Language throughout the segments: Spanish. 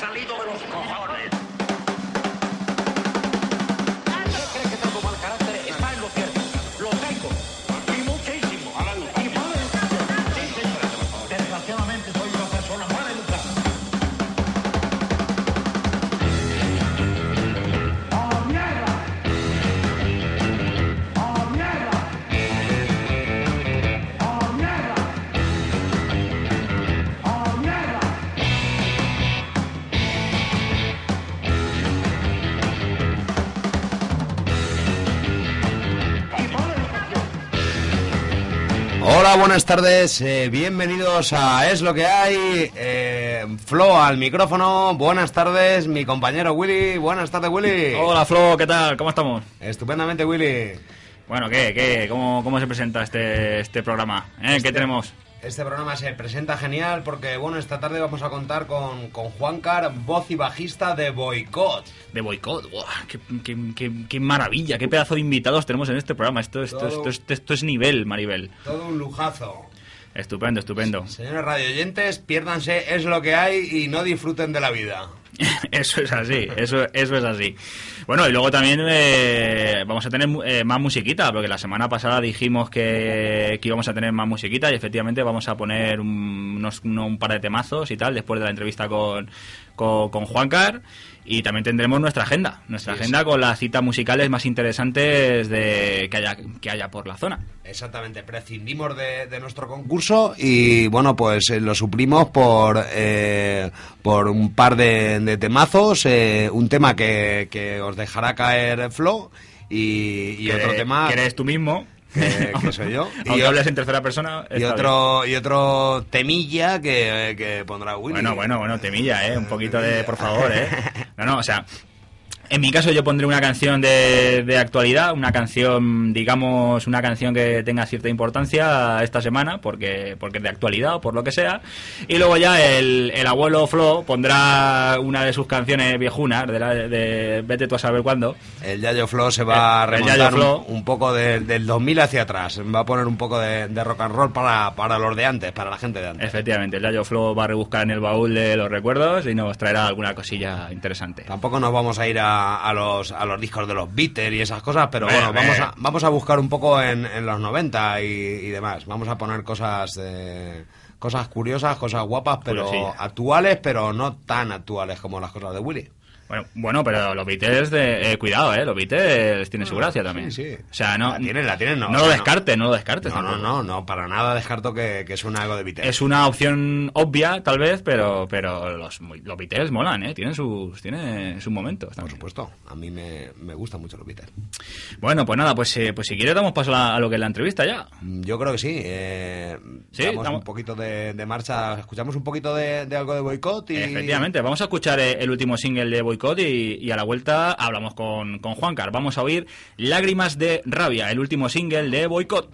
salido de los cojones. Buenas tardes, eh, bienvenidos a Es lo que hay. Eh, Flo al micrófono, buenas tardes, mi compañero Willy, buenas tardes Willy. Hola Flo, ¿qué tal? ¿Cómo estamos? Estupendamente Willy. Bueno, ¿qué? ¿Qué? ¿Cómo, cómo se presenta este, este programa? ¿Eh? ¿Qué tenemos? Este programa se presenta genial porque, bueno, esta tarde vamos a contar con, con Juan Car, voz y bajista de Boicot. De boicot. ¡Buah! qué, qué, qué- qué maravilla! ¡Qué pedazo de invitados tenemos en este programa! Esto, esto, Todo. esto, esto, esto es nivel, Maribel. Todo un lujazo. Estupendo, estupendo. Señores radioyentes, piérdanse Es lo que hay y no disfruten de la vida. Eso es así, eso, eso es así. Bueno, y luego también eh, vamos a tener eh, más musiquita, porque la semana pasada dijimos que, que íbamos a tener más musiquita y efectivamente vamos a poner un, unos, uno- un par de temazos y tal después de la entrevista con, con, con Juan Car. Y también tendremos nuestra agenda, nuestra Sí, agenda con las citas musicales más interesantes de, que, haya, que haya por la zona. Exactamente, prescindimos de, de nuestro concurso y bueno, pues eh, lo suplimos por, eh, por un par de, de temazos, eh, un tema que, que os dejará caer Flo y, y otro tema Que eres tú mismo. Que- que soy yo. Y Aunque hables en tercera persona. y bien. otro, y otro temilla que, que pondrá Willy. Bueno, bueno, bueno, temilla, ¿eh? Un poquito de, por favor, ¿eh? No, no, o sea, en mi caso yo pondré una canción de, de actualidad, una canción, digamos, una canción que tenga cierta importancia esta semana, porque, porque es de actualidad o por lo que sea. Y luego ya el, el abuelo Flo pondrá una de sus canciones viejunas, de, la- de Vete tú a saber cuándo. El Yayo Flo se va a El- el remontar Flo. un, un poco de- del 2000 hacia atrás. Va a poner un poco de, de rock and roll para, para los de antes, para la gente de antes. Efectivamente, el Yayo Flo va a rebuscar en el baúl de los recuerdos y nos traerá alguna cosilla interesante. Tampoco nos vamos a ir a, a los, a los discos de los Beatles y esas cosas, pero Bueno, vamos a, vamos a buscar un poco en, en los 90 y, y demás. Vamos a poner cosas eh, cosas curiosas, cosas guapas, pero actuales, pero no tan actuales como las cosas de Willy. Bueno, bueno, pero los Beatles, de, eh, cuidado, ¿eh? Los Beatles tienen su gracia también. sí, sí. O sea, no, La tienen, la tienen, no, no lo descartes, no, lo descartes. No, no, tampoco. no, no, para nada descarto que, que suena algo de Beatles. Es una opción obvia, tal vez, pero, pero los, los Beatles molan, ¿eh? Tienen sus, tienen sus momentos. Por también. supuesto, a mí me, me gustan mucho los Beatles. Bueno, pues nada, pues, eh, pues si quieres damos paso a, a lo que es la entrevista ya. Mm, Yo creo que sí. Eh, Sí, damos damos- un poquito de, de marcha, escuchamos un poquito de, de algo de boicot y... Efectivamente, vamos a escuchar eh, el último single de Y, a la vuelta hablamos con, con Juancar. Vamos a oír Lágrimas de Rabia, el último single de Boycott.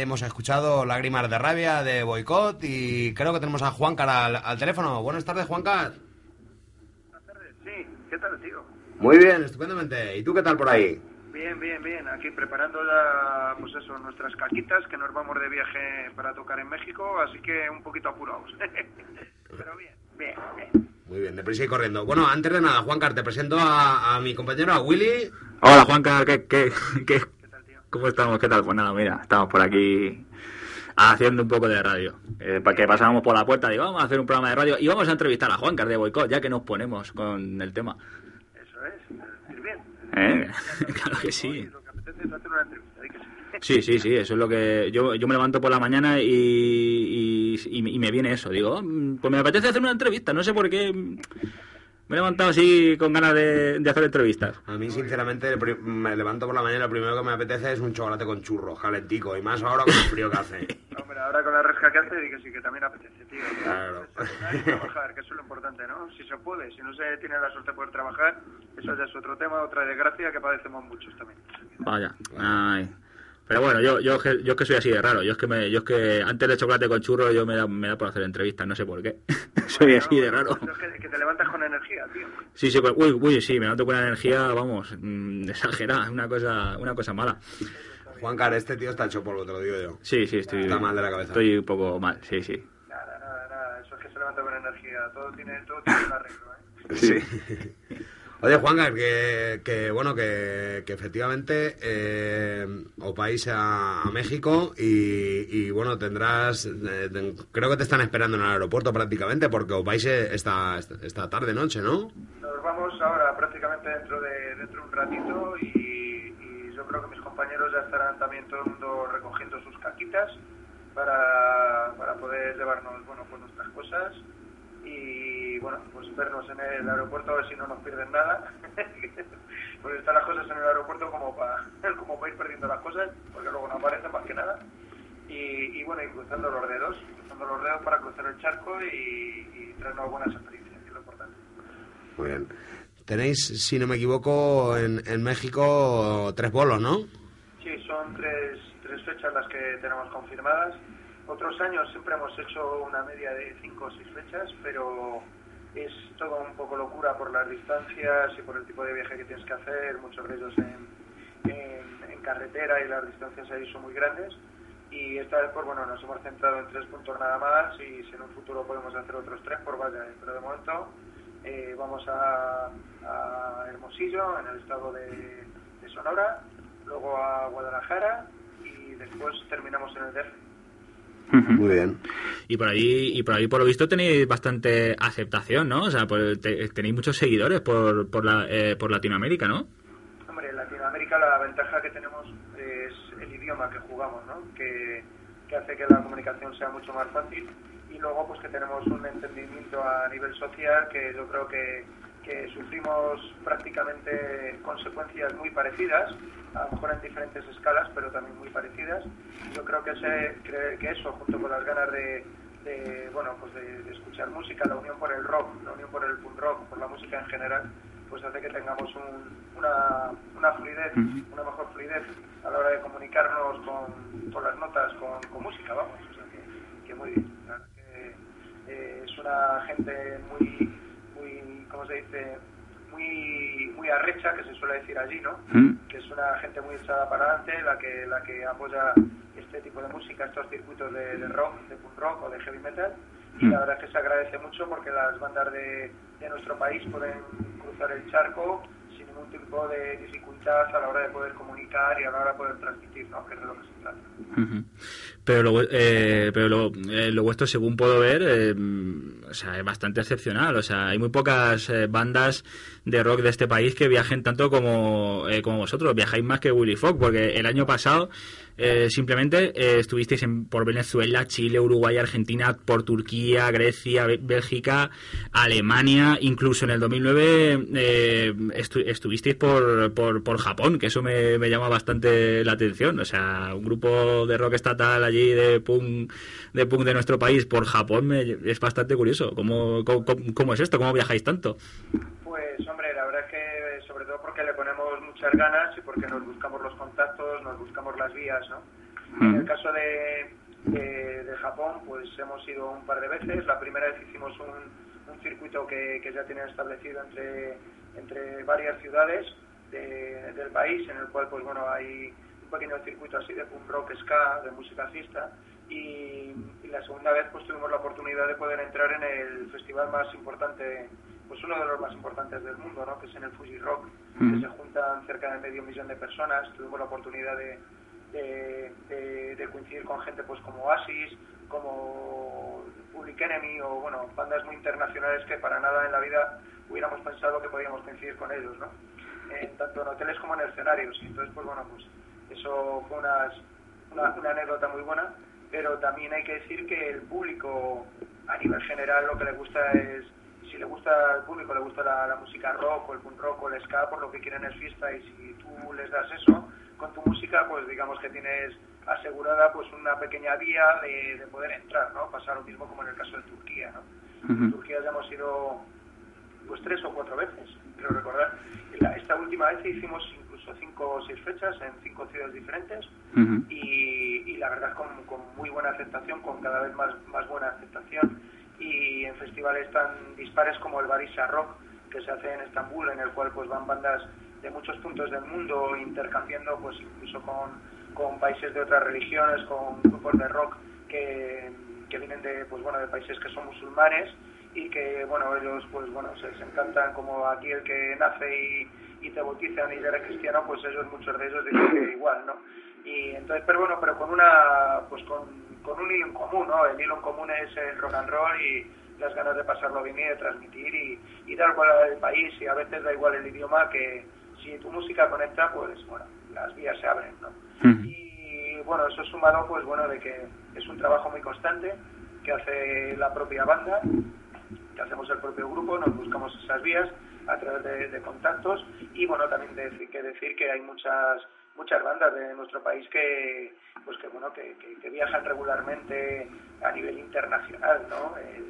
Hemos escuchado Lágrimas de Rabia de Boicot y creo que tenemos a Juancar al, al teléfono. Buenas tardes, Juancar. Sí, ¿qué tal, tío? Muy bien, estupendamente. ¿Y tú qué tal por ahí? Bien, bien, bien. Aquí preparando ya, pues eso, nuestras caquitas, que nos vamos de viaje para tocar en México, así que un poquito apurados. Pero bien, bien, bien. Muy bien, deprisa y corriendo. Bueno, antes de nada, Juancar, te presento a, a mi compañero, a Willy. Hola, Juanca, ¿qué, qué, qué, ¿cómo estamos? ¿Qué tal? Pues nada, mira, estamos por aquí haciendo un poco de radio. Eh, para que pasábamos por la puerta, digo, vamos a hacer un programa de radio y vamos a entrevistar a Juancar de Boicot, ya que nos ponemos con el tema. Eso es, ir bien. ¿Eh? claro que sí. Es que sí. Sí, sí, eso es lo que... Yo, yo me levanto por la mañana y, y, y me viene eso. Digo, "Mm, pues me apetece hacer una entrevista, no sé por qué... Me he levantado así con ganas de, de hacer entrevistas. A mí, sinceramente, me levanto por la mañana y lo primero que me apetece es un chocolate con churros, calentico, y más ahora con el frío que hace. Hombre, ahora con la resca que hace, di que sí, que también apetece, tío. Claro. Hay que trabajar, que eso es lo importante, ¿no? Si se puede, si no se tiene la suerte de poder trabajar, eso ya es otro tema, otra desgracia que padecemos muchos también. Vaya. Ay. Pero bueno, yo, yo, que- yo es que soy así de raro. Yo es que, me, yo es que antes de chocolate con churros yo me da, me da por hacer entrevistas, no sé por qué. soy así de raro. Es que, que te levantas con energía, tío. Sí, sí, pues, uy, uy, sí, me noto con energía, vamos, mm, exagerada, una cosa, una cosa mala. Juancar, este tío está hecho polvo, te lo digo yo. Sí, sí, estoy, Está mal de la cabeza. Estoy un poco mal, sí, sí. Nada, nada, nada, eso es que se levanta con energía, todo tiene, todo tiene un arreglo, ¿eh? Sí. Oye, Juancar, que, que bueno, que, que efectivamente eh, os vais a, México y, bueno, tendrás, eh, creo que te están esperando en el aeropuerto prácticamente porque os vais eh, esta, esta, tarde, noche, ¿no? Nos vamos ahora prácticamente dentro de, dentro de un ratito y, y yo creo que mis compañeros ya estarán también todo el mundo recogiendo sus caquitas para, para poder llevarnos, bueno, pues nuestras cosas y bueno, pues vernos en el aeropuerto a ver si no nos pierden nada. porque están las cosas en el aeropuerto como para, como para ir perdiendo las cosas, porque luego no aparecen más que nada. Y, y bueno, y cruzando los dedos, cruzando los dedos para cruzar el charco y, y traernos buenas experiencias, que es lo importante. Muy bien. Tenéis, si no me equivoco, en, en México tres bolos, ¿no? Sí, son tres, tres fechas las que tenemos confirmadas. Otros años siempre hemos hecho una media de cinco o seis fechas, pero es todo un poco locura por las distancias y por el tipo de viaje que tienes que hacer, muchos ellos en, en, carretera y las distancias ahí son muy grandes. Y esta vez, pues bueno, nos hemos centrado en tres puntos nada más y si en un futuro podemos hacer otros tres, pues vaya, pero de momento eh, vamos a, a Hermosillo, en el estado de, de Sonora, luego a Guadalajara y después terminamos en el DF. Muy bien. Y por ahí, y por ahí por lo visto tenéis bastante aceptación, ¿no? O sea, pues, te- tenéis muchos seguidores por, por, la, eh, por Latinoamérica, ¿no? Hombre, en Latinoamérica la ventaja que tenemos es el idioma que jugamos, ¿no? Que, que hace que la comunicación sea mucho más fácil y luego pues que tenemos un entendimiento a nivel social que yo creo que, que sufrimos prácticamente consecuencias muy parecidas, a lo mejor en diferentes escalas, pero también muy parecidas. Yo creo que, ese, que, que eso, junto con las ganas de, de, bueno, pues de, de escuchar música, la unión por el rock, la unión por el punk rock, por la música en general, pues hace que tengamos un- una, una fluidez, una mejor fluidez a la hora de comunicarnos con, con las notas, con, con música, vamos. O sea que, que muy bien. Que, eh, es una gente muy, ¿cómo se dice? Muy, muy arrecha, que se suele decir allí, ¿no? que es una gente muy echada para adelante, la que, la que apoya este tipo de música, estos circuitos de, de rock, de punk rock o de heavy metal. Y la verdad es que se agradece mucho porque las bandas de, de nuestro país pueden cruzar el charco ningún tipo de dificultad a la hora de poder comunicar y a la hora de poder transmitir, ¿no? que es de lo que se trata. Pero lo, eh, pero lo, eh, lo vuestro, según puedo ver, eh, o sea, es bastante excepcional. O sea, hay muy pocas eh, bandas de rock de este país que viajen tanto como, eh, como vosotros. Viajáis más que Willy Fogg, porque el año pasado eh, simplemente eh, estuvisteis en, por Venezuela, Chile, Uruguay, Argentina, por Turquía, Grecia, Bé- Bélgica, Alemania, incluso en el 2009 eh, estu- estuvisteis por, por, por Japón, que eso me, llama bastante la atención. O sea, un grupo de rock estatal allí de punk de, punk de nuestro país por Japón me- es bastante curioso. ¿Cómo, cómo, cómo- es esto? ¿Cómo viajáis tanto? Pues hombre, la verdad es que sobre todo porque le ponemos muchas ganas y porque nos buscamos los contactos, las vías, ¿no? En el caso de, de, de Japón, pues hemos ido un par de veces. La primera vez hicimos un, un circuito que, que ya tienen establecido entre, entre varias ciudades de- del país, en el cual pues bueno hay un pequeño circuito así de punk rock ska, de música fiesta. Y, y la segunda vez pues tuvimos la oportunidad de poder entrar en el festival más importante pues uno de los más importantes del mundo, ¿no? que es en el Fuji Rock, que se juntan cerca de medio millón de personas. Tuvimos la oportunidad de, de, coincidir con gente pues como Oasis, como Public Enemy o bueno, bandas muy internacionales que para nada en la vida hubiéramos pensado que podíamos coincidir con ellos, ¿no? En tanto en hoteles como en escenarios. Entonces, pues bueno, pues eso fue una, una anécdota muy buena, pero también hay que decir que el público a nivel general lo que le gusta es si le gusta al público, le gusta la, la música rock o el punk rock o el ska, por lo que quieren es fiesta y si tú les das eso con tu música, pues digamos que tienes asegurada pues una pequeña vía de, de poder entrar, ¿no? Pasa lo mismo como en el caso de Turquía, ¿no? En Turquía ya hemos ido pues tres o cuatro veces, creo recordar. La- esta última vez hicimos incluso cinco o seis fechas en cinco ciudades diferentes y, y la verdad con, con muy buena aceptación, con cada vez más, más buena aceptación y en festivales tan dispares como el Barisa Rock que se hace en Estambul, en el cual pues van bandas de muchos puntos del mundo intercambiando pues incluso con, con países de otras religiones, con grupos de rock que, que vienen de pues bueno de países que son musulmanes y que bueno ellos pues bueno se les encantan como aquí el que nace y, y te bautizan y eres cristiano pues ellos muchos de ellos dicen que igual no y entonces pero bueno pero con una pues con, con un hilo en común no el hilo en común es el rock and roll y las ganas de pasarlo bien y de transmitir y, y dar igual al país y a veces da igual el idioma que si tu música conecta pues bueno las vías se abren no y bueno eso sumado pues bueno de que es un trabajo muy constante que hace la propia banda que hacemos el propio grupo, nos buscamos esas vías a través de, de contactos y bueno también de que decir que hay muchas muchas bandas de nuestro país que pues que bueno que, que- que viajan regularmente a nivel internacional no Eh,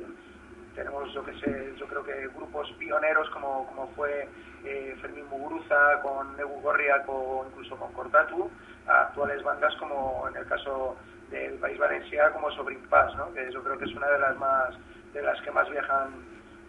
tenemos yo que sé yo creo que grupos pioneros como, como fue eh, Fermín Muguruza con Negu Gorriak o incluso con Cortatu a actuales bandas como en el caso del País Valencia como Sobrin Paz ¿no? que yo creo que es una de las más de las que más viajan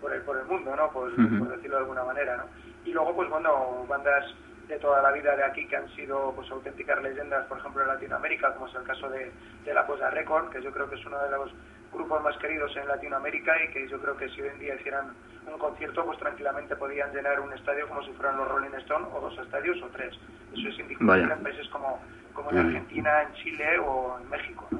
por el por el mundo no por, por decirlo de alguna manera no y luego pues bueno bandas de toda la vida de aquí que han sido pues auténticas leyendas por ejemplo en Latinoamérica como es el caso de, de la Posa Record que yo creo que es uno de los grupos más queridos en Latinoamérica y que yo creo que si hoy en día hicieran un concierto pues tranquilamente podían llenar un estadio como si fueran los Rolling Stones o dos estadios o tres eso es indiscutible en países como como en Argentina en Chile o en México ¿no?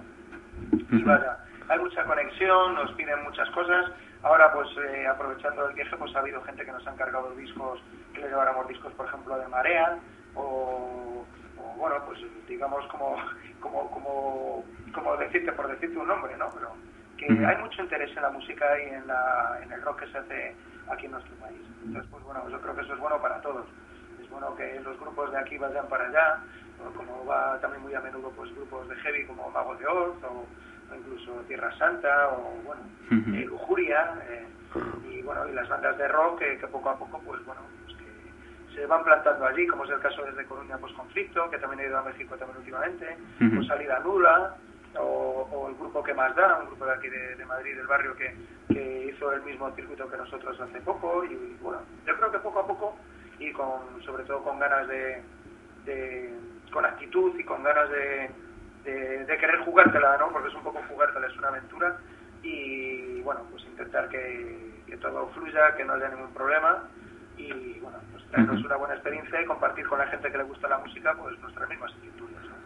y vaya, hay mucha conexión, nos piden muchas cosas. Ahora, pues eh, aprovechando el viaje, pues ha habido gente que nos ha encargado discos, que le lleváramos discos, por ejemplo, de Marea, o, o, bueno, pues digamos como, como, como, como decirte, por decirte un nombre, ¿no? Pero que hay mucho interés en la música y en, la, en el rock que se hace aquí en nuestro país. Entonces, pues bueno, yo creo que eso es bueno para todos. Es bueno que los grupos de aquí vayan para allá, como va también muy a menudo pues grupos de heavy como Mago de Oz o, o incluso Tierra Santa o bueno eh, Lujuria eh, y bueno y las bandas de rock que, que poco a poco pues bueno pues que se van plantando allí como es el caso desde Coruña pues Conflicto que también ha ido a México también últimamente pues Salida Nula o, o el grupo que más da un grupo de aquí de, de Madrid del barrio que, que hizo el mismo circuito que nosotros hace poco y bueno yo creo que poco a poco y con sobre todo con ganas de, de- con actitud y con ganas de, de, de querer jugártela, ¿no? Porque es un poco jugártela, es una aventura y bueno, pues intentar que, que todo fluya, que no haya ningún problema y bueno, pues traernos una buena experiencia y compartir con la gente que le gusta la música pues nuestras mismas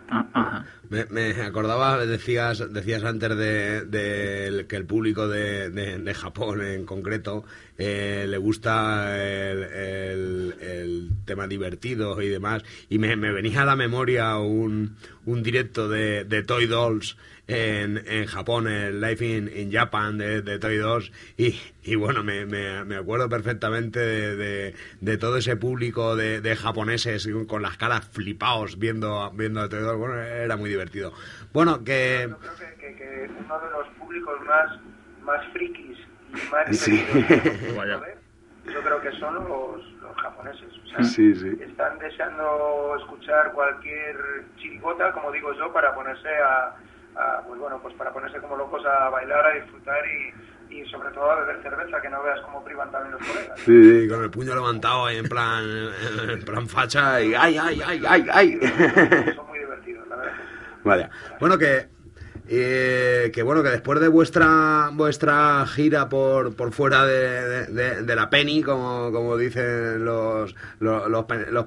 ajá. Me, me acordaba, decías, decías antes de, que el público de, Japón en concreto eh, le gusta el, tema divertido y demás. Y me, me venía a la memoria un, un directo de Toy Dolls en, en Japón, el Life in, in Japan de, de Toy Dolls. Y, y bueno, me, me, me acuerdo perfectamente de, de- de todo ese público de, de japoneses con las caras flipados viendo, viendo a Toy Dolls. Bueno, era muy divertido. Bueno, que... Yo creo que, que- que uno de los públicos más, más frikis y más Sí. yo creo que son los, los japoneses. O sea, Sí, sí. están deseando escuchar cualquier chirigota, como digo yo, para ponerse a, pues bueno, pues para ponerse como locos a bailar, a disfrutar y, y sobre todo a beber cerveza, que no veas cómo privan también los colegas. Sí, sí, con el puño levantado ahí en plan, en plan facha y ¡ay, ay, ay, ay, ay! Son muy divertidos, la verdad. Vaya. Bueno, que, eh, que bueno, que después de vuestra vuestra gira por, por fuera de, de- la Penny, como, como dicen los los, los, los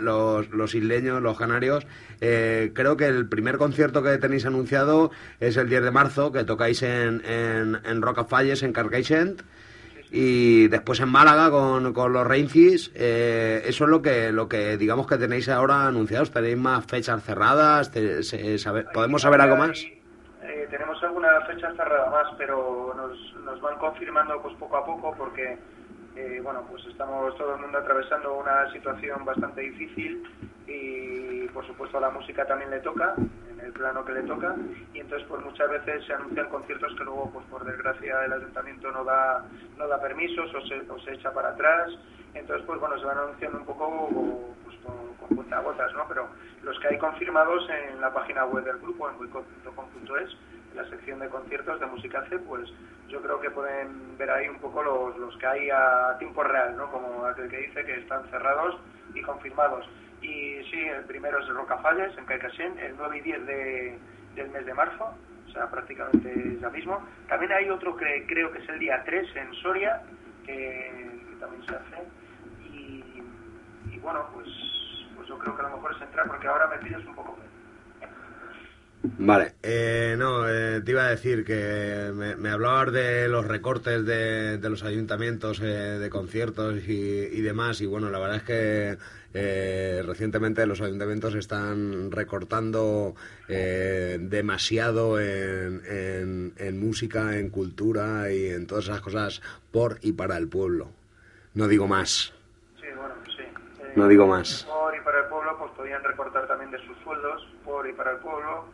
los, los isleños, los canarios, eh, creo que el primer concierto que tenéis anunciado es el 10 de marzo, que tocáis en, en, en Rocafalles, en Carcaixent. y después en Málaga con, con los Reincis. Eh, eso es lo que, lo que digamos que tenéis ahora anunciados. ¿Tenéis más fechas cerradas? ¿Podemos saber algo más? Eh, tenemos alguna fecha cerrada más, pero nos, nos van confirmando pues poco a poco porque eh, bueno pues estamos todo el mundo atravesando una situación bastante difícil y por supuesto a la música también le toca en el plano que le toca y entonces pues muchas veces se anuncian conciertos que luego pues por desgracia el ayuntamiento no da no da permisos o se, o se echa para atrás. Entonces pues bueno se van anunciando un poco con, con cuentagotas no pero los que hay confirmados en la página web del grupo en boicot.com.es en la sección de conciertos de música C pues yo creo que pueden ver ahí un poco los, los que hay a tiempo real no como aquel que dice que están cerrados y confirmados. Y sí el primero es Rocafalles en Caicasen el 9 y 10 de, del mes de marzo o sea prácticamente ya mismo. También hay otro que creo que es el día 3 en Soria que, también se hace bueno pues pues yo creo que a lo mejor es entrar porque ahora me pides un poco Vale, eh, no, eh, te iba a decir que me, hablabas de los recortes de, los ayuntamientos eh, de conciertos y, y demás, y bueno, la verdad es que eh, recientemente los ayuntamientos están recortando eh, demasiado en- en música, en cultura y en todas esas cosas por y para el pueblo. No digo más. Sí, bueno, sí. Eh, No digo más. Por y para el pueblo, pues podían recortar también de sus sueldos, por y para el pueblo,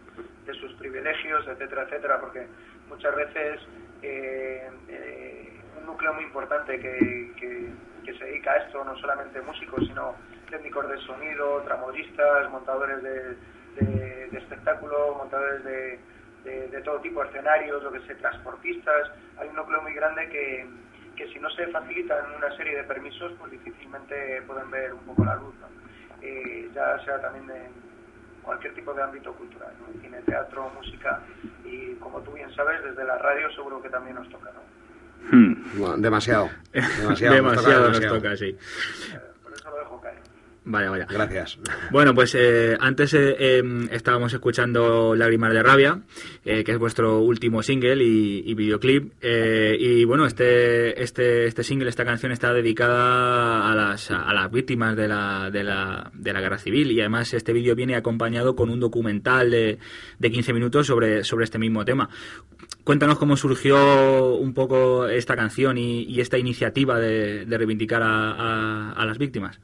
de sus privilegios, etcétera, etcétera, porque muchas veces eh, eh, un núcleo muy importante que, que- se dedica a esto, no solamente músicos, sino técnicos de sonido, tramoyistas, montadores de, de- de espectáculo, montadores de, de- de todo tipo, escenarios, lo que sé, transportistas, hay un núcleo muy grande que, que si no se facilitan una serie de permisos, pues difícilmente pueden ver un poco la luz, ¿no? Eh, ya sea también en cualquier tipo de ámbito cultural, ¿no? cine, teatro, música, y como tú bien sabes, desde la radio seguro que también nos toca, ¿no? Hmm. Bueno, demasiado. Demasiado, nos toca Demasiado nos toca, sí. Por eso lo dejo caer. Vaya, vaya. Gracias. Bueno, pues eh, antes eh, eh, estábamos escuchando Lágrimas de Rabia, eh, que es vuestro último single y, y videoclip. eh, y bueno, este, este, este single, esta canción está dedicada a las, a las víctimas de la, de, la, de la guerra civil. Y además este vídeo viene acompañado con un documental de, de 15 minutos sobre, sobre este mismo tema. Cuéntanos cómo surgió un poco esta canción y, y esta iniciativa de, de reivindicar a- a- a las víctimas.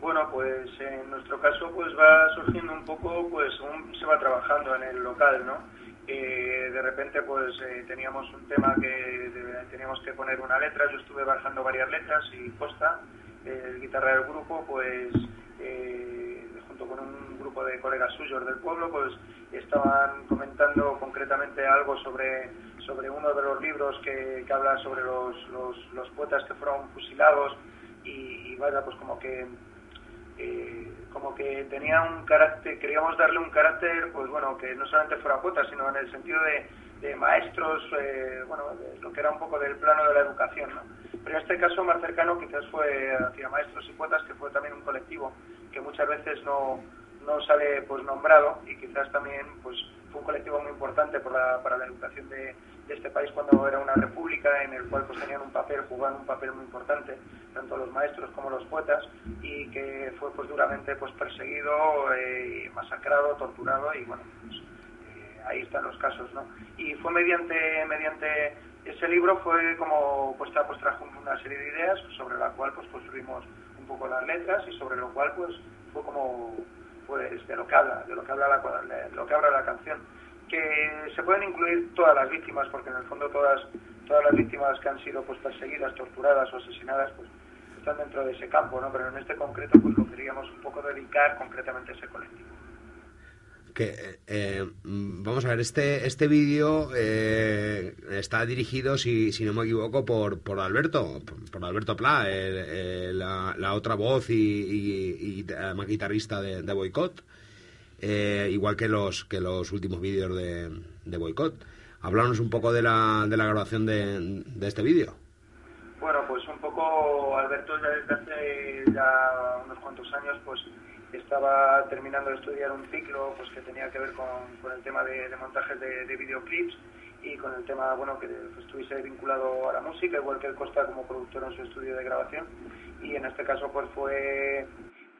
Bueno, pues en nuestro caso pues va surgiendo un poco, pues según se va trabajando en el local, ¿no? Eh, de repente pues eh, teníamos un tema que teníamos que poner una letra, yo estuve bajando varias letras y Costa, el guitarra del grupo, pues eh, junto con un grupo de colegas suyos del pueblo, pues estaban comentando concretamente algo sobre, sobre uno de los libros que, que habla sobre los, los, los poetas que fueron fusilados y, y vaya, pues como que como que tenía un carácter, queríamos darle un carácter, pues bueno, que no solamente fuera poeta, sino en el sentido de, de maestros, eh, bueno, de lo que era un poco del plano de la educación, ¿no? Pero en este caso más cercano quizás fue hacia Maestros y Poetas, que fue también un colectivo que muchas veces no, no sale pues nombrado y quizás también pues fue un colectivo muy importante por la- para la educación de, de este país cuando era una república en el cual pues tenían un papel, jugaban un papel muy importante, tanto los maestros como los poetas, y que fue pues duramente pues perseguido, eh, masacrado, torturado y bueno, pues, eh, ahí están los casos, ¿no? Y fue mediante, mediante ese libro fue como puesta pues trajo una serie de ideas sobre la cual pues construimos un poco las letras y sobre lo cual pues fue como pues de lo que habla, de lo que habla la, de lo que habla la canción. Que se pueden incluir todas las víctimas, porque en el fondo todas, todas las víctimas que han sido pues perseguidas, torturadas o asesinadas, pues están dentro de ese campo, ¿no? Pero en este concreto pues lo un poco dedicar concretamente a ese colectivo. Que, eh, mm, vamos a ver, este, este vídeo eh, está dirigido, si, si no me equivoco, por, por Alberto, por, Alberto Pla, el- el- la, otra voz y, y- además guitarrista de, de Boicot, eh, igual que los, que los últimos vídeos de, de Boicot. Hablarnos un poco de la, de la grabación de, de este vídeo. Bueno, pues un poco Alberto ya desde hace ya unos cuantos años pues estaba terminando de estudiar un ciclo pues que tenía que ver con, con el tema de, de montajes de, de videoclips y con el tema bueno que estuviese vinculado a la música igual que él Costa como productor en su estudio de grabación y en este caso pues fue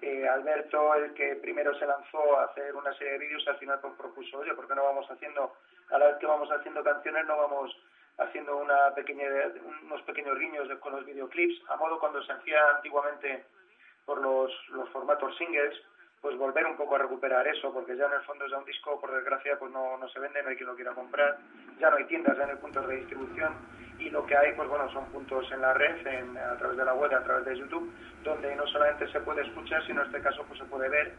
eh, Alberto el que primero se lanzó a hacer una serie de vídeos al final pues propuso oye ¿por qué no vamos haciendo a la vez que vamos haciendo canciones no vamos haciendo una pequeña, unos pequeños guiños con los videoclips, a modo cuando se hacía antiguamente por los, los formatos singles, pues volver un poco a recuperar eso, porque ya en el fondo ya un disco, por desgracia, pues no, no se vende, no hay quien lo quiera comprar, ya no hay tiendas, ya no hay puntos de distribución, y lo que hay, pues bueno, son puntos en la red, en, a través de la web, a través de YouTube, donde no solamente se puede escuchar, sino en este caso pues se puede ver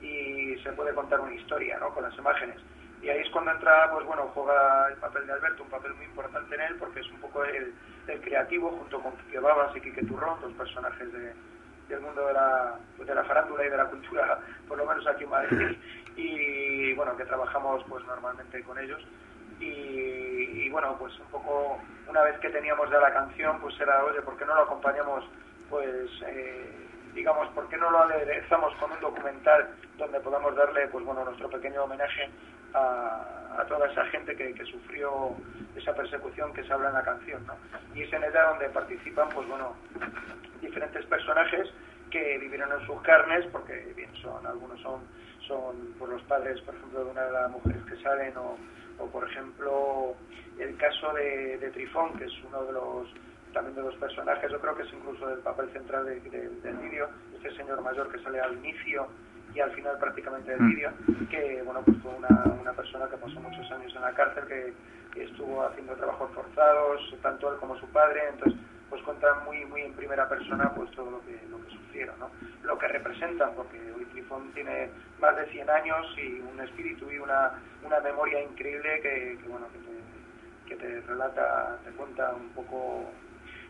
y se puede contar una historia, ¿no?, con las imágenes. Y ahí es cuando entra, pues bueno, juega el papel de Alberto, un papel muy importante en él, porque es un poco el, el creativo, junto con Quique Babas y Quique Turrón, dos personajes de, del mundo de la, pues de la farándula y de la cultura, por lo menos aquí en Madrid, y bueno, que trabajamos pues normalmente con ellos. Y, y, bueno, pues un poco, una vez que teníamos ya la canción, pues era, oye, ¿por qué no lo acompañamos, pues, eh, digamos, ¿por qué no lo aderezamos con un documental donde podamos darle, pues bueno, nuestro pequeño homenaje a, a toda esa gente que, que sufrió esa persecución que se habla en la canción, ¿no? Y es en ella donde participan, pues bueno, diferentes personajes que vivieron en sus carnes, porque bien son, algunos son, son por los padres, por ejemplo, de una de las mujeres que salen, o, o por ejemplo, el caso de, de Trifón, que es uno de los también de los personajes, yo creo que es incluso el papel central de- de- del vídeo, este señor mayor que sale al inicio y al final prácticamente del vídeo, que bueno pues fue una, una persona que pasó muchos años en la cárcel, que, estuvo haciendo trabajos forzados, tanto él como su padre, entonces pues cuentan muy muy en primera persona pues todo lo que, lo que sufrieron, ¿no? lo que representan, porque Trifón tiene más de 100 años y un espíritu y una, una memoria increíble que, que, bueno que te, que te relata, te cuenta un poco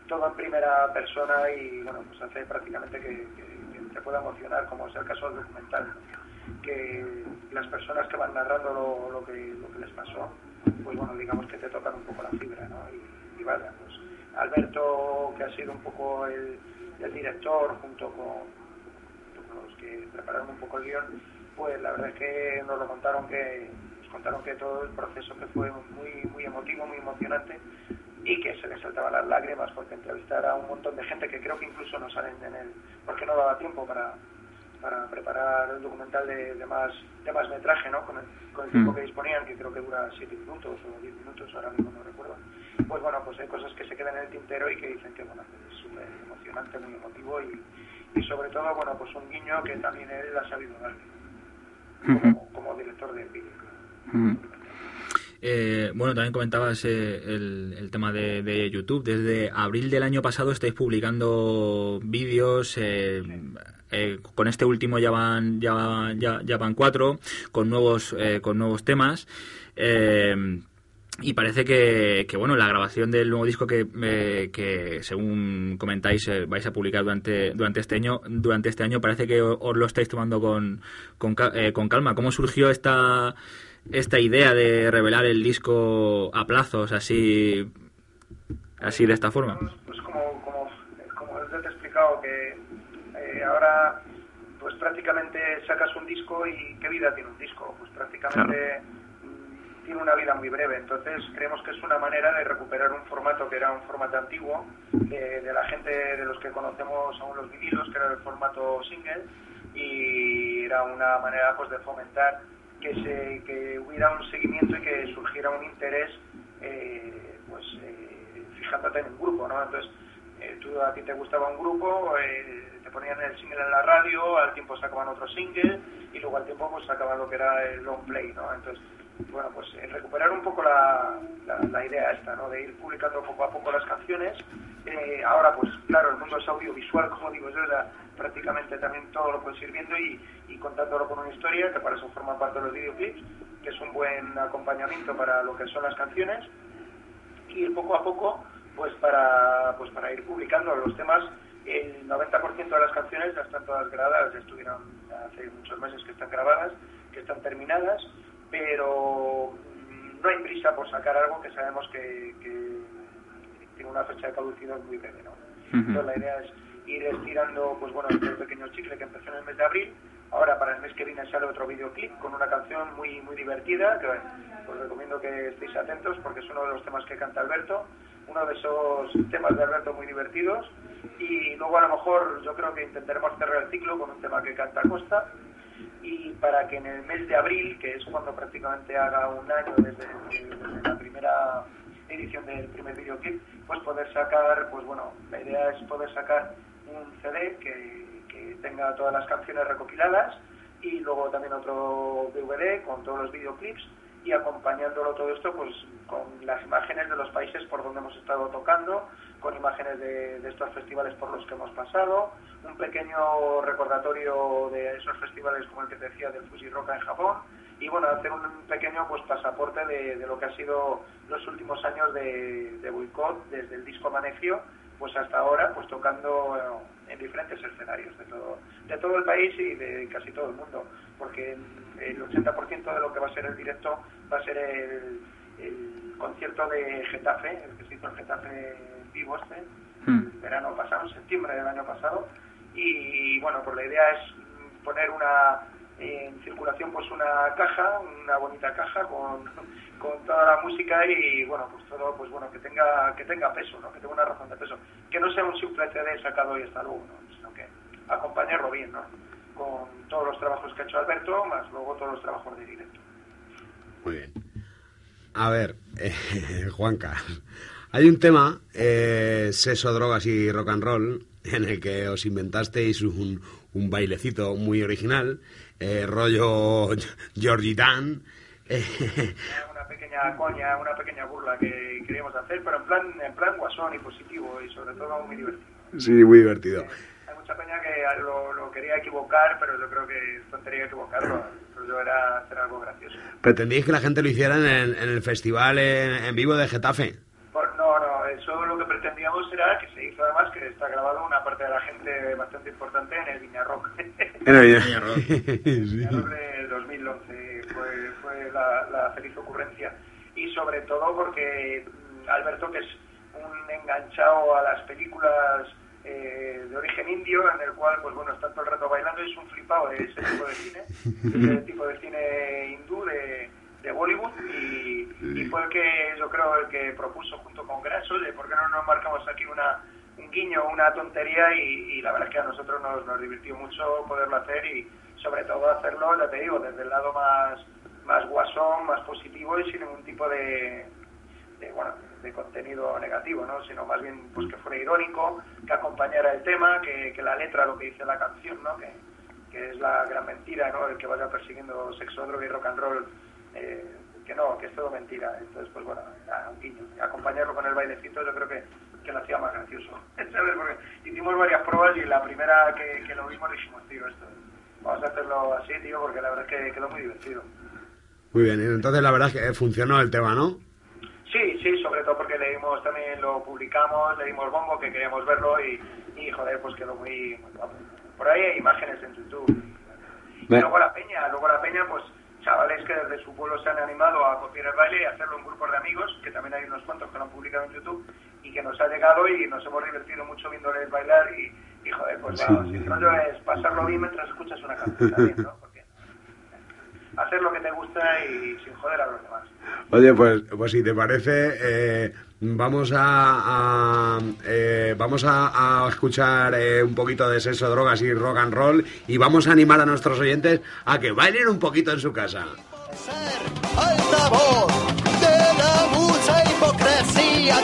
todo en primera persona y bueno pues hace prácticamente que, que- que te pueda emocionar como es el caso del documental ¿no? que las personas que van narrando lo, lo que lo que les pasó pues bueno digamos que te tocan un poco la fibra ¿no? y, y vaya pues Alberto que ha sido un poco el, el director junto con, los que prepararon un poco el guion pues la verdad es que nos lo contaron que nos contaron que todo el proceso que fue muy muy emotivo muy emocionante y que se les saltaban las lágrimas porque entrevistar a un montón de gente que creo que incluso no salen en el porque no daba tiempo para, para preparar el documental de, de más de más metraje ¿no? con, el, con el tiempo Mm. que disponían que creo que dura 7 minutos o 10 minutos ahora mismo no recuerdo pues bueno pues hay cosas que se quedan en el tintero y que dicen que bueno emocionante muy emotivo y, y sobre todo bueno pues un guiño que también él ha sabido darle como, como director de vídeo. Eh, bueno, también comentabas eh, el, el tema de, de YouTube. Desde abril del año pasado estáis publicando vídeos. eh, con este último ya van, ya, ya, ya van cuatro, con nuevos, con nuevos temas. Y parece que, que, bueno, la grabación del nuevo disco que, eh, que según comentáis, eh, vais a publicar durante, durante este año, durante este año, parece que os lo estáis tomando con, con, eh, con calma. ¿Cómo surgió esta, esta idea de revelar el disco a plazos, así, así de esta forma? Pues como, como complicado que eh, ahora pues prácticamente sacas un disco y qué vida tiene un disco pues prácticamente tiene una vida muy breve. Entonces creemos que es una manera de recuperar un formato que era un formato antiguo de, la gente de los que conocemos aún los vinilos que era el formato single y era una manera pues de fomentar que se que hubiera un seguimiento y que surgiera un interés eh, pues eh, fijándote en un grupo no entonces eh, tú a ti te gustaba un grupo eh, te ponían el single en la radio al tiempo sacaban otro single y luego al tiempo pues sacaban lo que era el long play no entonces bueno pues eh, recuperar un poco la, la, idea esta no de ir publicando poco a poco las canciones. Eh, ahora pues claro el mundo es audiovisual como digo yo ya prácticamente también todo lo puedes ir viendo y, y contándolo con una historia que para eso forma parte de los videoclips que es un buen acompañamiento para lo que son las canciones. Y poco a poco pues para pues para ir publicando los temas el 90% de las canciones ya están todas grabadas ya estuvieron hace muchos meses que están grabadas que están terminadas pero mm, no hay prisa por sacar algo que sabemos que, que tiene una fecha de caducidad muy breve ¿no? entonces la idea es ir estirando pues bueno este pequeño chicle que empezó en el mes de abril. Ahora para el mes que viene sale otro videoclip con una canción muy muy divertida que os recomiendo que estéis atentos porque es uno de los temas que canta Alberto uno de esos temas de Alberto muy divertidos. Y luego a lo mejor yo creo que intentaremos cerrar el ciclo con un tema que canta Costa y para que en el mes de abril, que es cuando prácticamente haga un año desde, la primera edición del primer videoclip, pues poder sacar, pues bueno, la idea es poder sacar un CD que, que tenga todas las canciones recopiladas y luego también otro DVD con todos los videoclips y acompañándolo todo esto pues con las imágenes de los países por donde hemos estado tocando, con imágenes de, estos festivales por los que hemos pasado, un pequeño recordatorio de esos festivales como el que te decía del Fuji Rock en Japón y bueno, hacer un pequeño pues pasaporte de, lo que ha sido los últimos años de, de boicot desde el disco Amaneció pues hasta ahora pues tocando bueno, en diferentes escenarios de todo de todo el país y de casi todo el mundo porque el 80% de lo que va a ser el directo va a ser el, el concierto de Getafe el que se hizo en Getafe vivo este el verano pasado en septiembre del año pasado y bueno pues la idea es poner una en circulación pues una caja, una bonita caja con, con toda la música y bueno pues todo pues bueno que tenga que tenga peso, ¿no? que tenga una razón de peso, que no sea un simple CD sacado y hasta luego, ¿no? sino que acompañarlo bien, ¿no? con todos los trabajos que ha hecho Alberto, más luego todos los trabajos de directo. Muy bien. A ver, eh, Juanca, hay un tema, eh, sexo, drogas y rock and roll, en el que os inventasteis un, un bailecito muy original, eh, rollo Georgie Dan. eh, una pequeña coña, una pequeña burla que queríamos hacer, pero en plan, en plan guasón y positivo y sobre todo muy divertido. sí, muy divertido. Hay mucha peña que lo, lo quería equivocar, pero yo creo que es tontería equivocarlo. Pero yo era hacer algo gracioso. ¿Pretendíais que la gente lo hiciera en el, en el festival en, en vivo de Getafe? No, no, eso lo que pretendíamos era que se hizo además que está grabado una parte de la gente bastante importante en el Viña Rock. Era bien. Viña Rock. Viña Rock del 2011 fue, fue la, la feliz ocurrencia. Y sobre todo porque mm, Alberto, que es un enganchado a las películas eh, de origen indio, en el cual, pues bueno, está todo el rato bailando, es un flipado de ese tipo de cine, de ese tipo de cine hindú, de, de Bollywood, y, y fue el que yo creo el que propuso junto con Grasso, de por qué no nos marcamos aquí una un guiño, una tontería, y, y la verdad es que a nosotros nos, nos divirtió mucho poderlo hacer y sobre todo hacerlo, ya te digo, desde el lado más, más guasón, más positivo y sin ningún tipo de, de, bueno, de contenido negativo, ¿no? sino más bien pues que fuera irónico, que acompañara el tema, que, que la letra, lo que dice la canción, ¿no? que, que es la gran mentira, ¿no? el que vaya persiguiendo sexo, droga y rock and roll, eh, que no, que es todo mentira. Entonces, pues bueno, era un guiño. Y acompañarlo con el bailecito yo creo que, que lo hacía más gracioso. ¿sabes? Porque hicimos varias pruebas y la primera que, que lo vimos dijimos, tío, esto, vamos a hacerlo así, tío, porque la verdad es que quedó muy divertido. Muy bien, entonces la verdad es que funcionó el tema, ¿no? Sí, sí, sobre todo porque le dimos también, lo publicamos, le dimos bombo, que queríamos verlo y, y joder, pues quedó muy, muy guapo. Por ahí hay imágenes en YouTube. Y luego la peña, luego la peña, pues chavales que desde su pueblo se han animado a copiar el baile y hacerlo en grupos de amigos, que también hay unos cuantos que lo han publicado en YouTube y que nos ha llegado y nos hemos divertido mucho viéndoles bailar y, Y joder, pues claro, si el rollo es pasarlo bien mientras escuchas una canción también, ¿no? Porque hacer lo que te gusta y sin joder a los demás. Oye, pues, pues si te parece, eh, vamos a, eh, vamos a, escuchar eh, un poquito de sexo, drogas y rock and roll y vamos a animar a nuestros oyentes a que bailen un poquito en su casa. hipocresía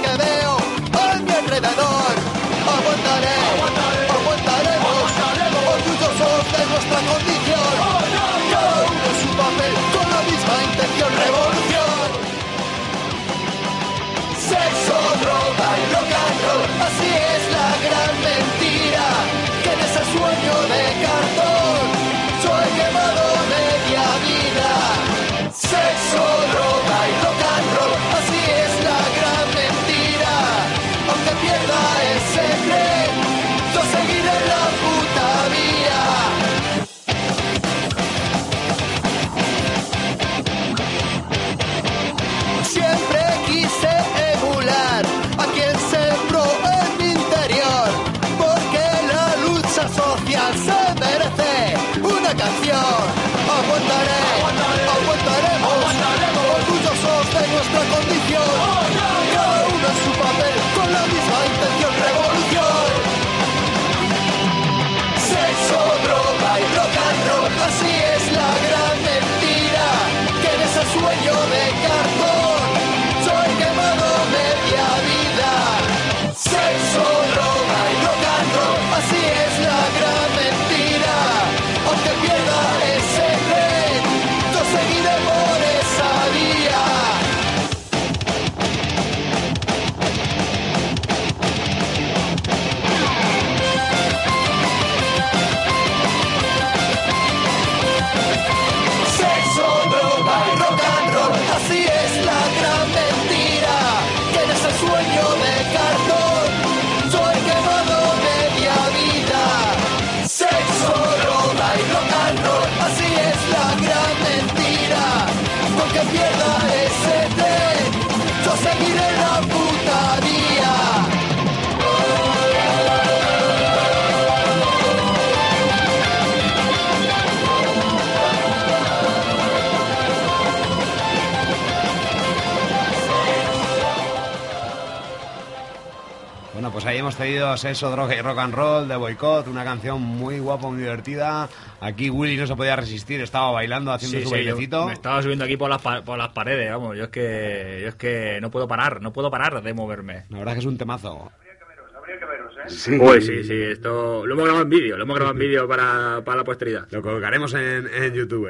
hemos tenido Sexo, Droga y Rock and Roll de Boicot, una canción muy guapa, muy divertida. Aquí Willy no se podía resistir, estaba bailando, haciendo Sí, su sí, bailecito. me estaba subiendo aquí por las, por las paredes, vamos. Yo es que yo es que no puedo parar, no puedo parar de moverme. La verdad que es un temazo. Habría que veros, habría que veros, ¿eh? Sí. Uy, sí, sí, esto lo hemos grabado en vídeo, lo hemos grabado en vídeo para, para la posteridad. Lo colocaremos en, en YouTube.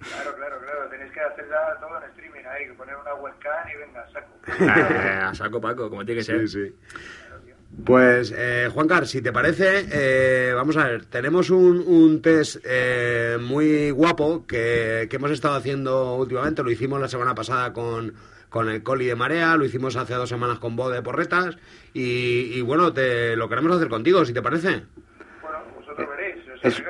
Claro, claro, claro. Tenéis que hacer ya todo en streaming ahí, que poner una webcam y venga, saco. Eh, a saco Paco, como tiene que ser. Sí, sí. Pues, eh, Juan Carlos, si te parece, eh, vamos a ver, tenemos un, un test eh, muy guapo que, que hemos estado haciendo últimamente, lo hicimos la semana pasada con, con el Coli de Marea, lo hicimos hace dos semanas con Bo de Porretas y, y bueno, te lo queremos hacer contigo, si te parece. Bueno, vosotros veréis, si os Es,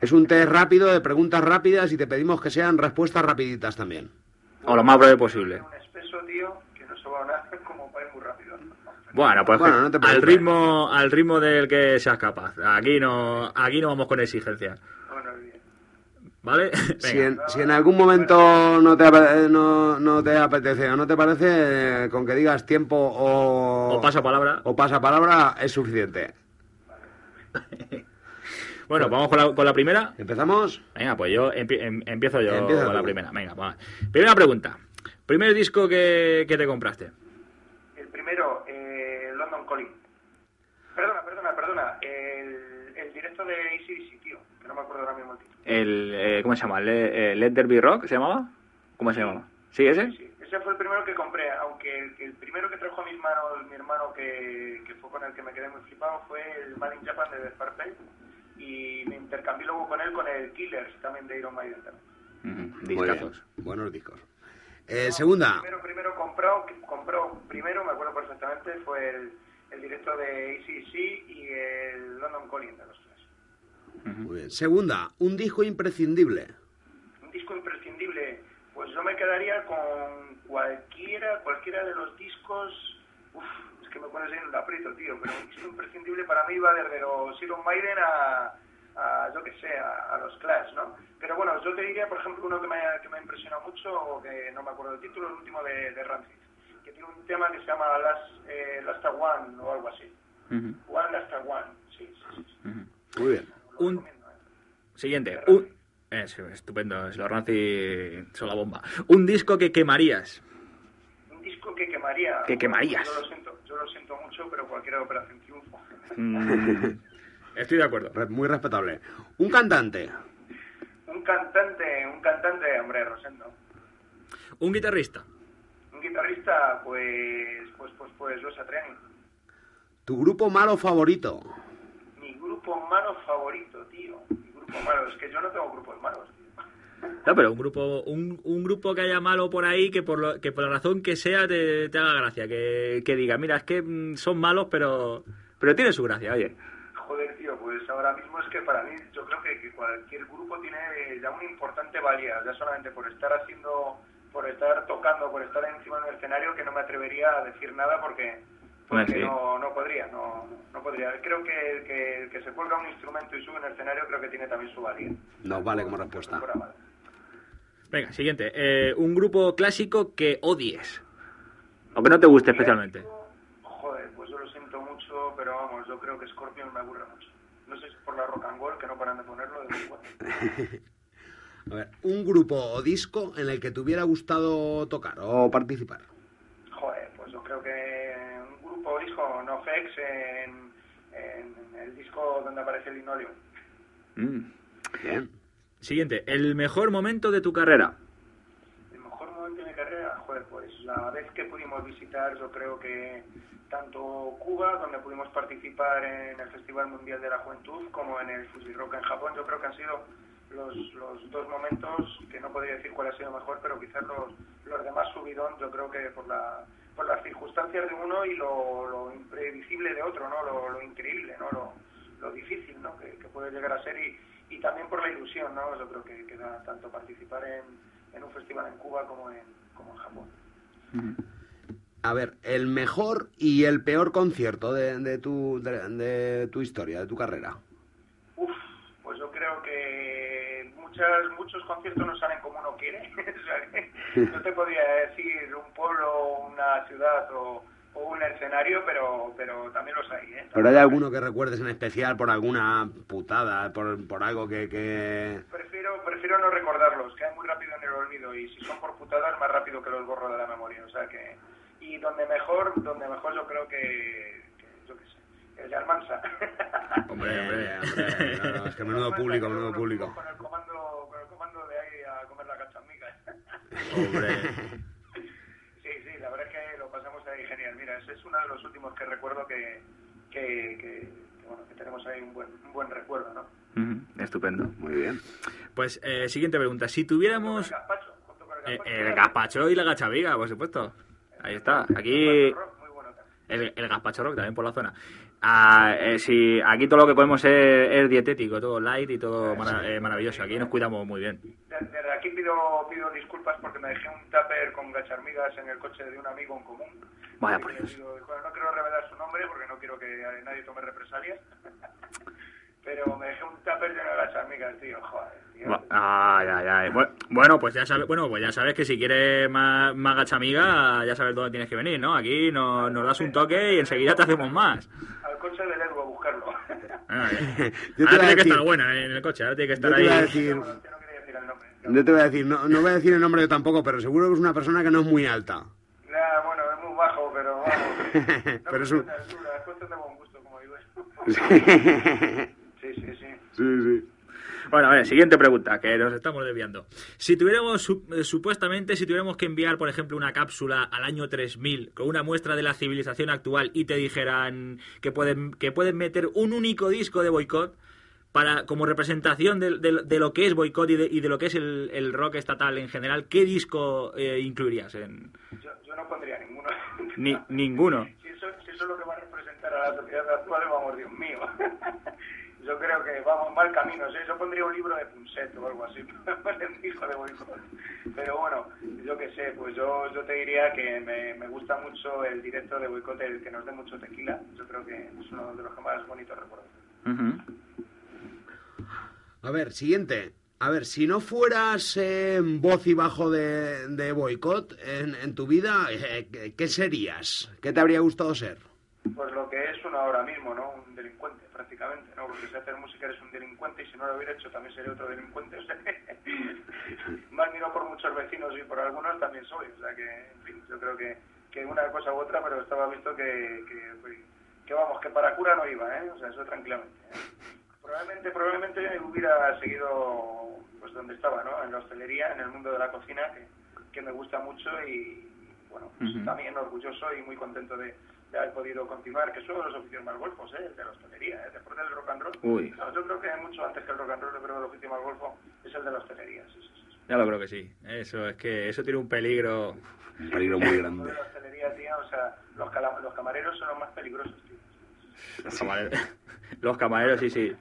es un test rápido de preguntas rápidas y te pedimos que sean respuestas rapiditas también. O lo más breve posible. Un espeso, tío, que no se va a como para ir muy rápido. Bueno, pues Bueno, no te al preocupes. ritmo al ritmo del que seas capaz. Aquí no aquí no vamos con exigencia. ¿vale? Si en, si en algún momento no te, ape- no, no te apetece o no te parece, eh, con que digas tiempo o, O pasa palabra. o pasa palabra es suficiente. Bueno, vamos con la, con la primera. ¿Empezamos? Venga, pues yo empie- em- empiezo yo Empieza con la primera. Venga, va. Primera pregunta. Primer disco que, que te compraste. London Calling. Perdona, perdona, perdona. El, el directo de ACDC, tío, que no me acuerdo ahora mismo el título. El, eh, ¿Cómo se llama? Le- eh, Let There Be Rock, ¿se llamaba? ¿Cómo se llamaba? ¿Sí, ese? Sí, ese fue el primero que compré, aunque el, el primero que trajo a mis manos mi hermano, que, que fue con el que me quedé muy flipado, fue el Mad in Japan de Death Purple. Y me intercambié luego con él con el Killers, también de Iron Maiden. también. Discazos. Buenos discos. Eh, segunda. Primero, primero compró, compró, primero, me acuerdo perfectamente, fue el, el directo de ACC y el London Calling de los tres. Muy bien. Segunda, un disco imprescindible. Un disco imprescindible, pues yo me quedaría con cualquiera, cualquiera de los discos. Uf, es que me pones en un aprieto, tío. Pero un disco imprescindible para mí va desde los Iron Maiden a, a yo que sé, a, a los Clash, ¿no? Pero bueno, yo te diría, por ejemplo, uno que me, ha- que me ha impresionado mucho, o que no me acuerdo el título, el último de, de Rancid, que tiene un tema que se llama Last, eh, Last One o algo así. One Last One, sí, sí, sí. Muy bien. Un- ¿eh? Siguiente. Un... eh, sí, estupendo, es lo Rancy son la bomba. Un disco que quemarías. Un disco que quemaría. Que quemarías. Yo lo siento, yo lo siento mucho, pero cualquier Operación Triunfo. Mm, Estoy de acuerdo. Muy respetable. Un cantante. un cantante, un cantante, hombre, Rosendo. Un guitarrista. Un guitarrista, pues, pues, pues, pues, Los Satriani. Tu grupo malo favorito. Mi grupo malo favorito, tío. Mi grupo malo. Es que yo no tengo grupos malos, tío. No, pero un grupo, un, un grupo que haya malo por ahí, que por, lo, que por la razón que sea te, te haga gracia, que, que diga, mira, es que mm, son malos, pero, pero tiene su gracia, oye. Pues ahora mismo es que para mí yo creo que, que cualquier grupo tiene ya una importante valía, ya solamente por estar haciendo, por estar tocando, por estar encima del escenario, que no me atrevería a decir nada porque, porque sí. no, no podría, no, no podría. Creo que, que, que se cuelga un instrumento y sube en el escenario, creo que tiene también su valía. Nos vale como respuesta. Venga, siguiente. Eh, un grupo clásico que odies. O que no te guste especialmente. Joder, pues yo lo siento pero vamos, yo creo que Scorpion me aburre mucho. No sé si es por la rock and roll, que no paran de ponerlo de vez. A ver, un grupo o disco en el que te hubiera gustado tocar o participar. Joder, pues yo creo que un grupo disco NoFX en, en el disco donde aparece el linoleum. Mm. Bien. Siguiente. El mejor momento de tu carrera. El mejor momento de mi carrera, joder, pues la vez que pudimos visitar, yo creo que tanto Cuba, donde pudimos participar en el Festival Mundial de la Juventud, como en el Fuji Rock en Japón, yo creo que han sido los, los dos momentos que no podría decir cuál ha sido mejor, pero quizás los, los demás subidón, yo creo que por la por las circunstancias de uno y lo, lo imprevisible de otro, ¿no? Lo, lo increíble, ¿no? Lo, lo difícil, ¿no? Que, puede llegar a ser y, y también por la ilusión, ¿no? Yo creo que, que da tanto participar en, en un festival en Cuba como en, como en Japón. A ver, el mejor y el peor concierto de, de tu, de, de tu historia, de tu carrera. Uf, pues yo creo que muchas, muchos conciertos no salen como uno quiere. No te podría decir un pueblo, una ciudad o, o un escenario, pero, pero también los hay. ¿eh? Pero hay alguno que recuerdes en especial por alguna putada, por, por algo que, que... Prefiero, prefiero no recordarlos, caen muy rápido en el olvido y si son por putadas más rápido que los borro de la memoria. O sea que y donde mejor, donde mejor yo creo que, que yo qué sé, el de Almansa. Hombre, hombre. hombre, no, no, es que menudo público, menudo público. Con el comando, con el comando de ahí a comer la cachamiga. Hombre. Sí, sí, la verdad es que lo pasamos ahí genial. Mira, ese es uno de los últimos que recuerdo que, que, que, que, bueno, que tenemos ahí un buen, un buen recuerdo, ¿no? Estupendo. Muy bien. Pues, eh, siguiente pregunta. Si tuviéramos... El gazpacho, junto con el Eh, gazpacho. el gazpacho y la gachaviga, por supuesto. Ahí está. Aquí el, el gazpacho rock también por la zona. Ah, eh, si aquí todo lo que podemos es, es dietético, todo light y todo mara- eh, maravilloso. Aquí nos cuidamos muy bien. De- Desde aquí pido, pido disculpas porque me dejé un tupper con gacharmigas en el coche de un amigo en común. Vaya por Dios. digo, "Joder, no quiero revelar su nombre porque no quiero que nadie tome represalias. Pero me dejé un tupper lleno de gacharmigas, tío. Joder, tío. Ay, ay, ay. Bu- Bueno, pues ya sabes, bueno, pues ya sabes que si quieres más, más gachamiga, ya sabes dónde tienes que venir, ¿no? Aquí nos, nos das un toque y enseguida te hacemos más. Al coche del Edu a buscarlo. Ah, eh. Yo te ahora a tiene que decir- estar buena en el coche, ahora tiene que estar Yo te a ahí. decir, No, no quería decir el nombre. yo te voy a decir, no, no voy a decir el nombre yo tampoco, pero seguro que es una persona que no es muy alta. Ya, bueno, es muy bajo, pero vamos. No Pero es un- cuestión de altura, es cuestión de buen gusto, como digo. Sí, sí, sí. Sí, sí. Bueno, a ver, siguiente pregunta, que nos estamos desviando. Si tuviéramos, eh, supuestamente, si tuviéramos que enviar, por ejemplo, una cápsula al año 3000 con una muestra de la civilización actual y te dijeran que pueden, que pueden meter un único disco de boicot para, como representación de, de- de lo que es boicot y de, y de lo que es el, el rock estatal en general, ¿qué disco eh, incluirías? En... Yo, yo no pondría ninguno. Ni, ninguno. Si eso, si eso es lo que va a representar a la sociedad actual, vamos, Dios mío. Yo creo que vamos mal camino. ¿eh? Yo pondría un libro de Punset o algo así, el hijo de boicot. Pero bueno, yo qué sé, pues yo, yo te diría que me, me gusta mucho el directo de boicot, el que nos dé mucho tequila. Yo creo que es uno de los que más bonitos recuerdo. A ver, siguiente. A ver, si no fueras eh, voz y bajo de, de boicot en, en tu vida, eh, ¿qué- ¿qué serías? ¿Qué te habría gustado ser? Pues lo que es uno ahora mismo, ¿no? Un delincuente, prácticamente, ¿no? Porque si haces música eres un delincuente y si no lo hubiera hecho también sería otro delincuente. O sea que, más ni no por muchos vecinos y por algunos también soy. O sea que, en fin, yo creo que, que una cosa u otra, pero estaba visto que, que, que, vamos, que para cura no iba, ¿eh? O sea, eso tranquilamente. ¿eh? Probablemente, probablemente hubiera seguido pues donde estaba, ¿no? En la hostelería, en el mundo de la cocina, que, que me gusta mucho y, bueno, pues también orgulloso y muy contento de haber podido continuar, que son los oficios más golfos, ¿eh? El de la hostelería, ¿eh? Después del rock and roll. Uy. No, yo creo que mucho antes que el rock and roll, yo creo que el oficio más golfo es el de la hostelería, sí, sí, sí. Ya lo creo que sí. Eso es que eso tiene un peligro. Un peligro muy El de grande. la hostelería, tío, o sea, los, cala- los camareros son los más peligrosos, tío. Los camareros, los camareros, sí, sí.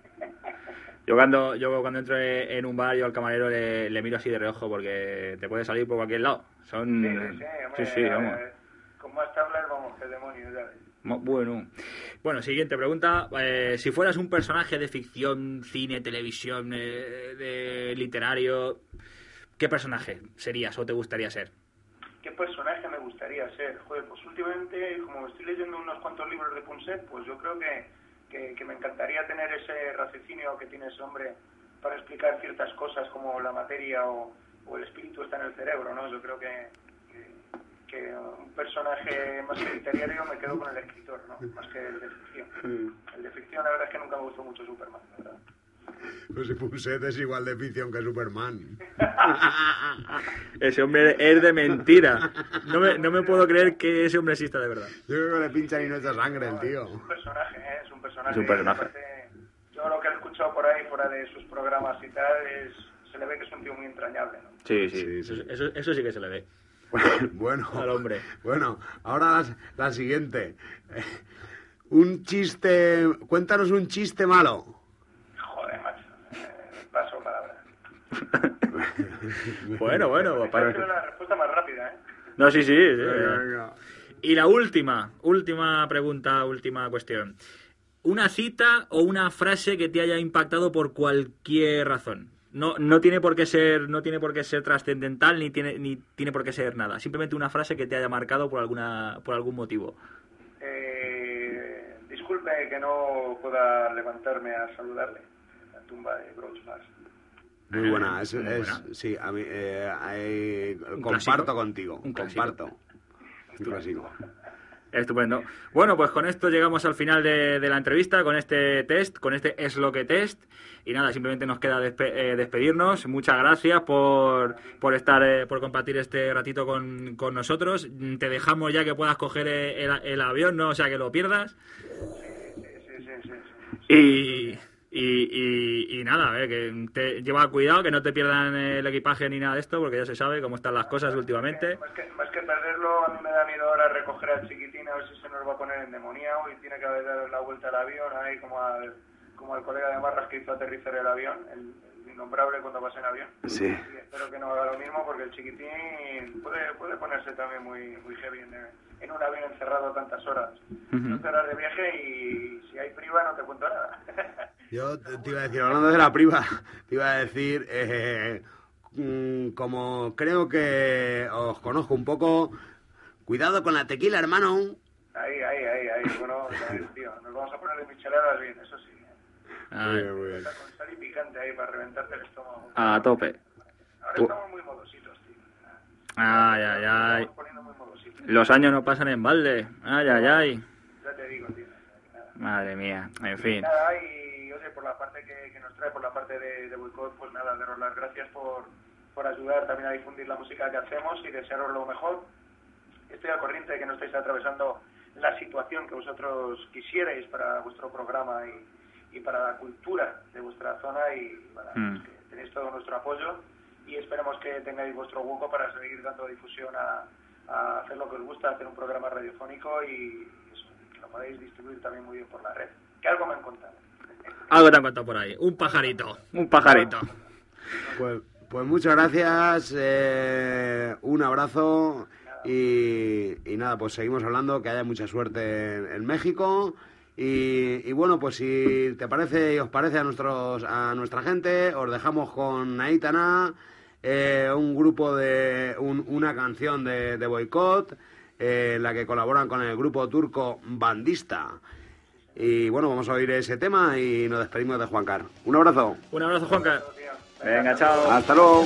Yo cuando, yo cuando entro en un bar, yo al camarero le, le miro así de reojo porque te puede salir por cualquier lado. Son... Sí, sí, sí, hombre, sí, sí, vamos. eh, Con más tablas, vamos, que demonios. Mo- Bueno. Bueno, siguiente pregunta. Eh, si fueras un personaje de ficción, cine, televisión, eh, de literario, ¿qué personaje serías o te gustaría ser? ¿Qué personaje me gustaría ser? Joder, pues últimamente, como estoy leyendo unos cuantos libros de Punset, pues yo creo que, que, que me encantaría tener ese raciocinio que tiene ese hombre para explicar ciertas cosas como la materia o, o el espíritu está en el cerebro, ¿no? Yo creo que, que, un personaje más que literario me quedo con el escritor, ¿no? Más que el de ficción. El de ficción, la verdad es que nunca me gustó mucho Superman, la verdad. Pues si Punset es igual de ficción que Superman. Ese hombre es de mentira. No me, no me puedo creer que ese hombre exista de verdad. Yo creo que le pinchan y no echa sangre el Es tío. un personaje, ¿eh? Es un personaje. Es un personaje. aparte, Yo lo que he escuchado por ahí, fuera de sus programas y tal, es, se le ve que es un tío muy entrañable, ¿no? Sí, sí, sí. sí. Eso, eso, eso sí que se le ve. Bueno, Al hombre. Bueno, ahora la, la siguiente. Eh, Un chiste. Cuéntanos un chiste malo. Joder, macho. Eh, paso palabra. Bueno, bueno. Esa para- respuesta más rápida, ¿eh? No, sí, sí. sí. Venga. Y la última, última pregunta, última cuestión. Una cita o una frase que te haya impactado por cualquier razón. No, no tiene por qué ser, no tiene por qué ser trascendental ni tiene, ni tiene por qué ser nada. Simplemente una frase que te haya marcado por alguna, por algún motivo. Eh, disculpe que no pueda levantarme a saludarle en la tumba de Groucho Marx. Muy buena, es, Muy es- buena. sí, a mí, eh, eh, comparto clásico. contigo, Un clásico. comparto. Un clásico. Estupendo. Bueno, pues con esto llegamos al final de, de la entrevista, con este test, con este es lo que test. Y nada, simplemente nos queda despe- eh, despedirnos. Muchas gracias por, por estar, eh, por compartir este ratito con, con nosotros. Te dejamos ya que puedas coger eh, el, el avión, no o sea que lo pierdas. Sí, sí, sí, sí. Y, y, y- y nada, eh, que te lleva cuidado, que no te pierdan el equipaje ni nada de esto, porque ya se sabe cómo están las cosas últimamente. Más que, más que perderlo, a mí me da miedo ahora recoger al chiquitín a ver si se nos va a poner endemoniado y tiene que dar la vuelta al avión, ahí como al, como al colega de Marras que hizo aterrizar el avión, el, el innombrable cuando pasa en avión. Sí. Y espero que no haga lo mismo porque el chiquitín puede, puede ponerse también muy, muy heavy en, en un avión encerrado tantas horas. Dos horas de viaje y si hay priva no te cuento nada. Yo te, te iba a decir, hablando de la priva, te iba a decir, eh, mm, como creo que os conozco un poco, cuidado con la tequila, hermano. ahí, ahí, ahí, ahí. Bueno, tío, nos vamos a poner de micheladas bien, eso sí. Muy bien, muy bien. Está con sal y picante ahí para reventarte el estómago. A tope. Ahora estamos muy modositos, tío. Ay, ay, ay. Muy. Los años no pasan en balde. Ay, ay, ay. Ya te digo, tío. Nada. Madre mía. En fin. Nada, y oye, por la parte que, que nos trae, por la parte de, de boicot, pues nada, daros las gracias por, por ayudar también a difundir la música que hacemos y desearos lo mejor. Estoy al corriente de que no estáis atravesando la situación que vosotros quisierais para vuestro programa y, y para la cultura de vuestra zona y para Mm. que tenéis todo nuestro apoyo y esperemos que tengáis vuestro hueco para seguir dando difusión a, a hacer lo que os gusta, hacer un programa radiofónico y eso, que lo podáis distribuir también muy bien por la red. Que algo me han contado. Algo te han contado por ahí. Un pajarito. Un pajarito. Pues, pues muchas gracias, eh, un abrazo y, y nada, pues seguimos hablando, que haya mucha suerte en, en México. Y, y bueno, pues si te parece y os parece a, nuestros, a nuestra gente, os dejamos con Aitana, eh, un grupo de. un- una canción de, de boicot, eh, en la que colaboran con el grupo turco Bandista. Y bueno, vamos a oír ese tema y nos despedimos de Juan Car. Un abrazo. Un abrazo, Juanca. Venga, chao. Hasta luego.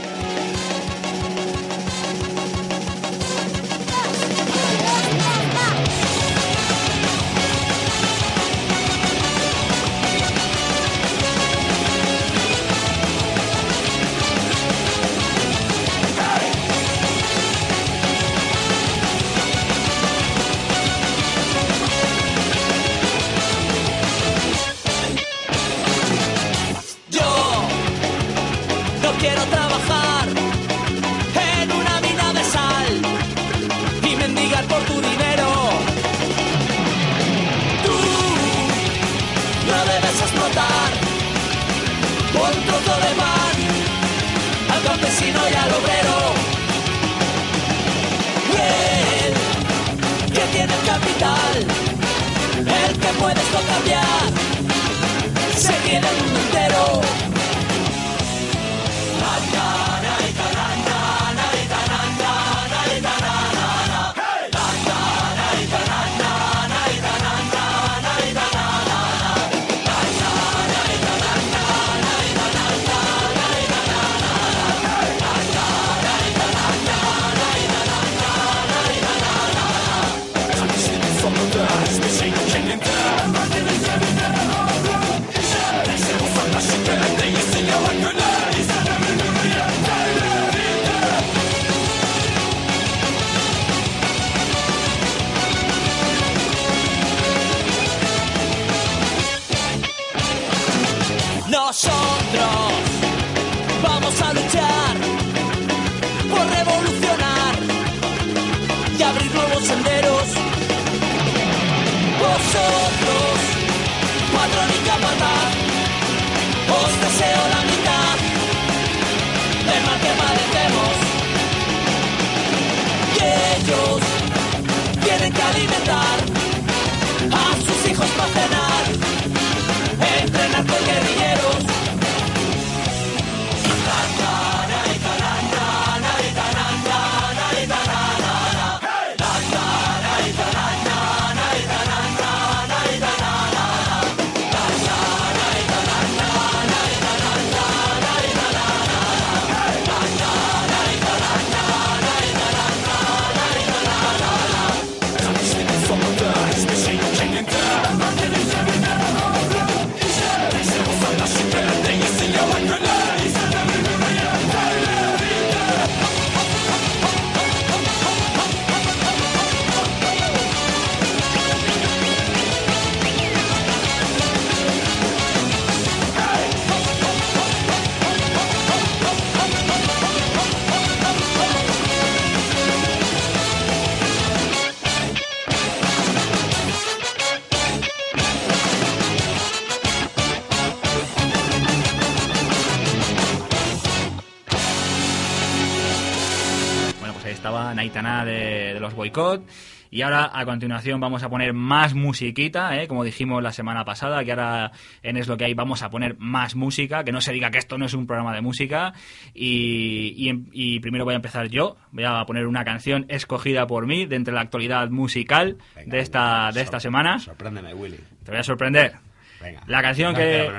Estaba Naitana de, de los Boycott. Y ahora, a continuación, vamos a poner más musiquita, ¿eh? como dijimos la semana pasada, que ahora en Es lo que hay vamos a poner más música, que no se diga que esto no es un programa de música. Y, y em- y primero voy a empezar yo, voy a poner una canción escogida por mí de entre la actualidad musical Venga, de esta, de esta semana. Sorpréndeme, Willy. Te voy a sorprender. Venga. La canción No que-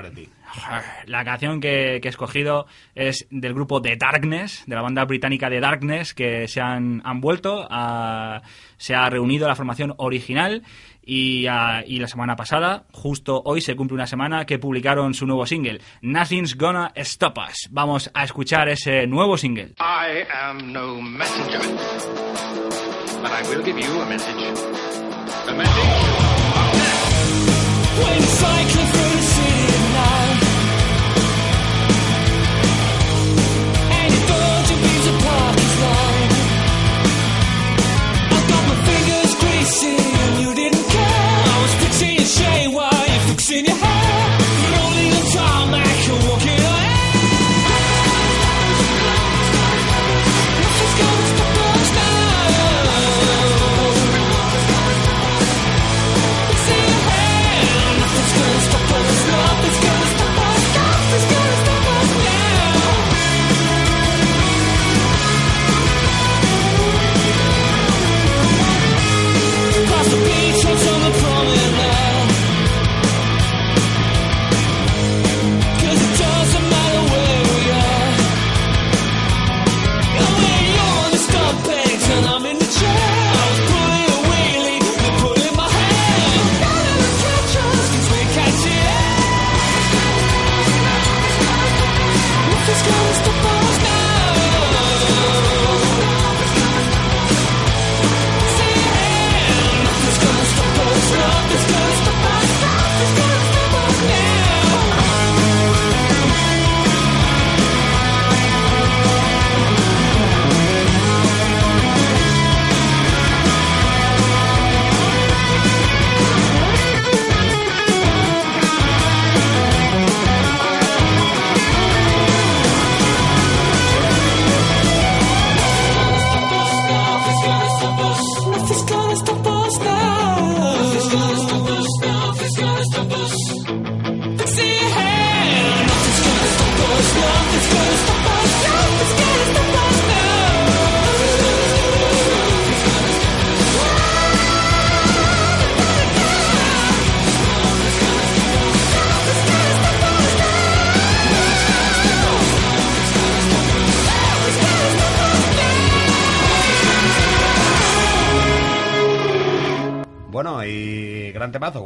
La canción que, que he escogido es del grupo The Darkness, de la banda británica The Darkness, que se han, han vuelto, a- se ha reunido la formación original y, a- y la semana pasada, justo hoy, se cumple una semana que publicaron su nuevo single, Nothing's Gonna Stop Us. Vamos a escuchar ese nuevo single. I am no messenger, but I will give you a message. The message. When cycling through fingers greasy and you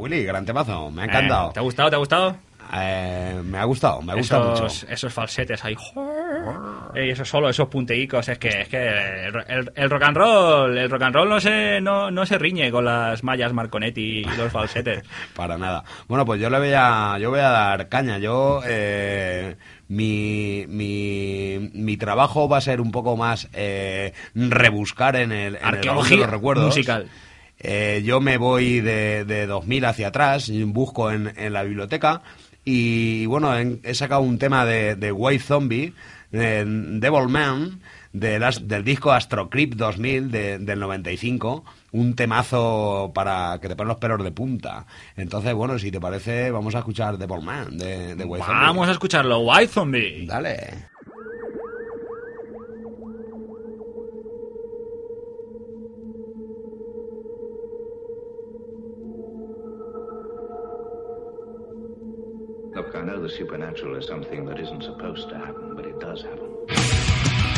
Willy, gran temazo. Me ha Eh, encantado. ¿Te ha gustado? ¿Te ha gustado? Eh, me ha gustado, me ha gustado esos, mucho. esos falsetes ahí. Y eso solo, esos punteicos, es que, es que el, el- rock and roll, el rock and roll no se, no, no se riñe con las mallas Marconetti y los falsetes. Para nada. Bueno, pues yo le voy a, yo voy a dar caña. Yo, eh, mi, mi, mi trabajo va a ser un poco más eh, rebuscar en el, en el de los recuerdos. musical. Eh, yo me voy de, de 2000 hacia atrás, y busco en, en la biblioteca y bueno, en- he sacado un tema de, de White Zombie, de Devil Man, de las- del disco Astro Creep 2000 de- del 95, un temazo para que te ponen los pelos de punta. Entonces, bueno, si te parece, vamos a escuchar Devil Man de, de White Zombie. Vamos a escucharlo, White Zombie. Dale. I know the supernatural is something that isn't supposed to happen, but it does happen.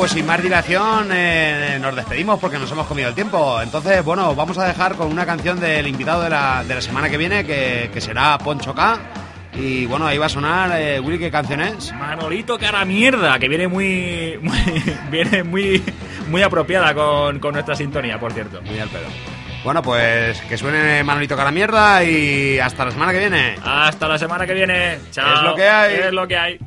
Pues sin más dilación eh, nos despedimos porque nos hemos comido el tiempo. Entonces, bueno, vamos a dejar con una canción del invitado de la, de la semana que viene, que, que será Poncho K. Y bueno, ahí va a sonar, eh, Willy, ¿qué canción es? Manolito cara mierda, que viene muy, muy- viene muy muy apropiada con, con nuestra sintonía, por cierto. Muy al pedo. Bueno, pues que suene Manolito cara mierda y hasta la semana que viene. Hasta la semana que viene. Chao. Es lo que hay. Es lo que hay.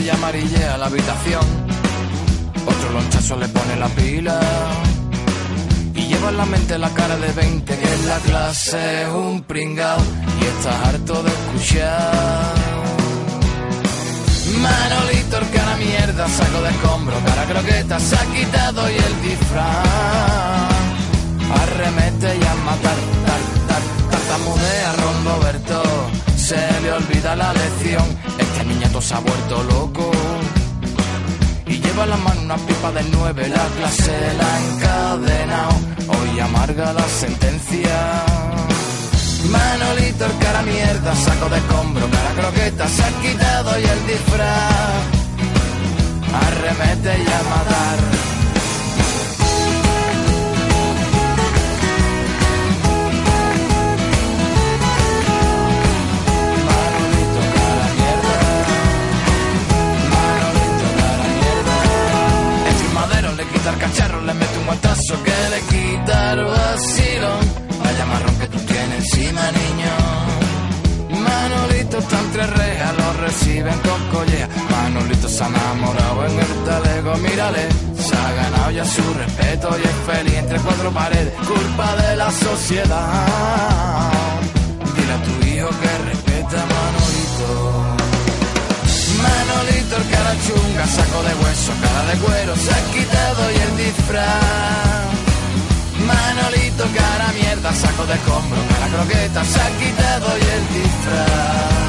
Y amarillea la habitación. Otro lonchazo le pone la pila. Y lleva en la mente la cara de 20 que en la clase es un pringao. Y estás harto de escuchar. Manolito, el cara mierda, saco de escombro, cara croqueta, se ha quitado y el disfraz. Arremete y a matar, tar, tar, tartamudea Rondoberto. Se le olvida la lección, este niñato se ha vuelto loco. Y lleva en la mano una pipa de nueve, la clase la ha encadenado. Hoy amarga la sentencia. Manolito, el cara mierda, saco de escombro, cara croqueta, se ha quitado y el disfraz. Arremete y a matar. Su respeto y es feliz entre cuatro paredes. Culpa de la sociedad. Dile a tu hijo que respeta a Manolito. Manolito, el cara chunga, saco de hueso, cara de cuero, se ha quitado y el disfraz. Manolito, cara mierda, saco de escombro, cara croqueta, se ha quitado y el disfraz.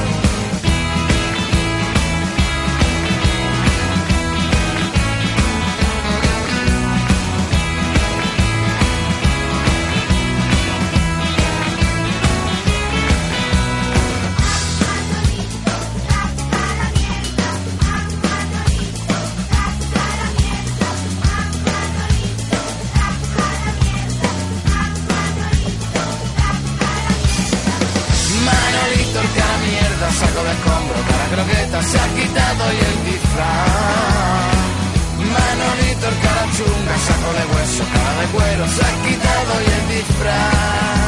Cuero, se ha quitado y el disfraz.